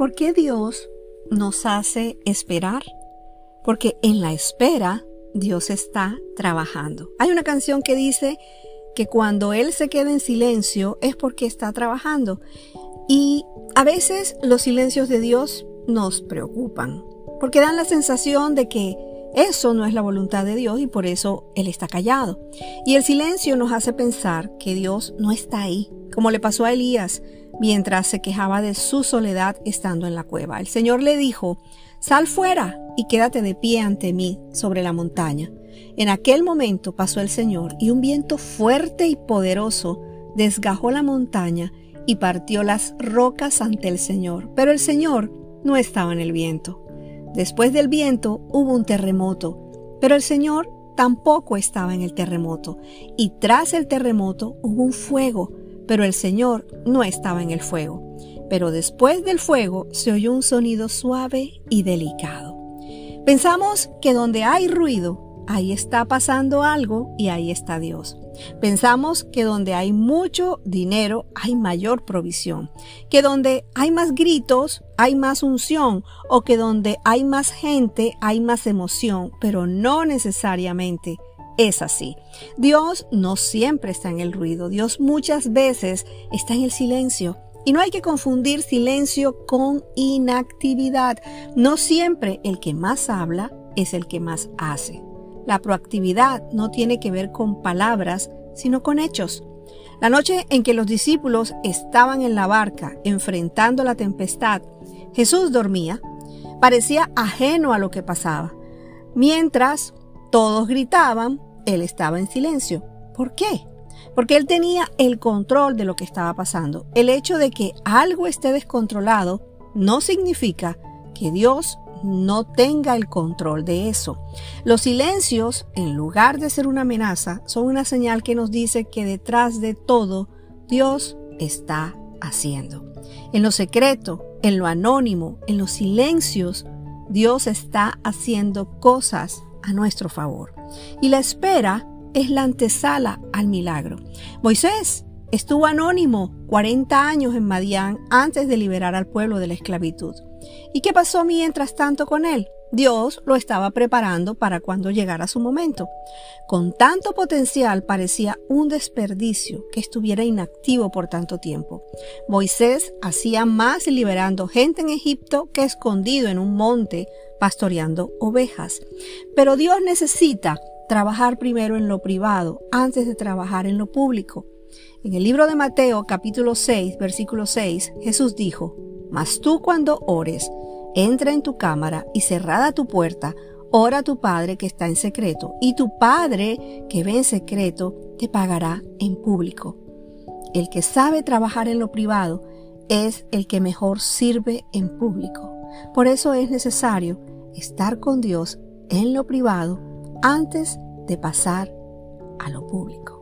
¿Por qué Dios nos hace esperar? Porque en la espera Dios está trabajando. Hay una canción que dice que cuando Él se queda en silencio es porque está trabajando. Y a veces los silencios de Dios nos preocupan, porque dan la sensación de que eso no es la voluntad de Dios y por eso Él está callado. Y el silencio nos hace pensar que Dios no está ahí, como le pasó a Elías mientras se quejaba de su soledad estando en la cueva. El Señor le dijo, Sal fuera y quédate de pie ante mí sobre la montaña. En aquel momento pasó el Señor y un viento fuerte y poderoso desgajó la montaña y partió las rocas ante el Señor. Pero el Señor no estaba en el viento. Después del viento hubo un terremoto, pero el Señor tampoco estaba en el terremoto. Y tras el terremoto hubo un fuego, pero el Señor no estaba en el fuego. Pero después del fuego se oyó un sonido suave y delicado. Pensamos que donde hay ruido, ahí está pasando algo y ahí está Dios. Pensamos que donde hay mucho dinero hay mayor provisión, que donde hay más gritos hay más unción o que donde hay más gente hay más emoción, pero no necesariamente es así. Dios no siempre está en el ruido, Dios muchas veces está en el silencio. Y no hay que confundir silencio con inactividad. No siempre el que más habla es el que más hace. La proactividad no tiene que ver con palabras, sino con hechos. La noche en que los discípulos estaban en la barca enfrentando la tempestad, Jesús dormía, parecía ajeno a lo que pasaba. Mientras todos gritaban, él estaba en silencio. ¿Por qué? Porque él tenía el control de lo que estaba pasando. El hecho de que algo esté descontrolado no significa que Dios no tenga el control de eso. Los silencios, en lugar de ser una amenaza, son una señal que nos dice que detrás de todo Dios está haciendo. En lo secreto, en lo anónimo, en los silencios, Dios está haciendo cosas a nuestro favor. Y la espera es la antesala al milagro. Moisés estuvo anónimo 40 años en Madián antes de liberar al pueblo de la esclavitud. ¿Y qué pasó mientras tanto con él? Dios lo estaba preparando para cuando llegara su momento. Con tanto potencial parecía un desperdicio que estuviera inactivo por tanto tiempo. Moisés hacía más liberando gente en Egipto que escondido en un monte pastoreando ovejas. Pero Dios necesita trabajar primero en lo privado antes de trabajar en lo público. En el libro de Mateo capítulo 6 versículo 6 Jesús dijo, Mas tú cuando ores, entra en tu cámara y cerrada tu puerta, ora a tu Padre que está en secreto, y tu Padre que ve en secreto te pagará en público. El que sabe trabajar en lo privado es el que mejor sirve en público. Por eso es necesario estar con Dios en lo privado antes de pasar a lo público.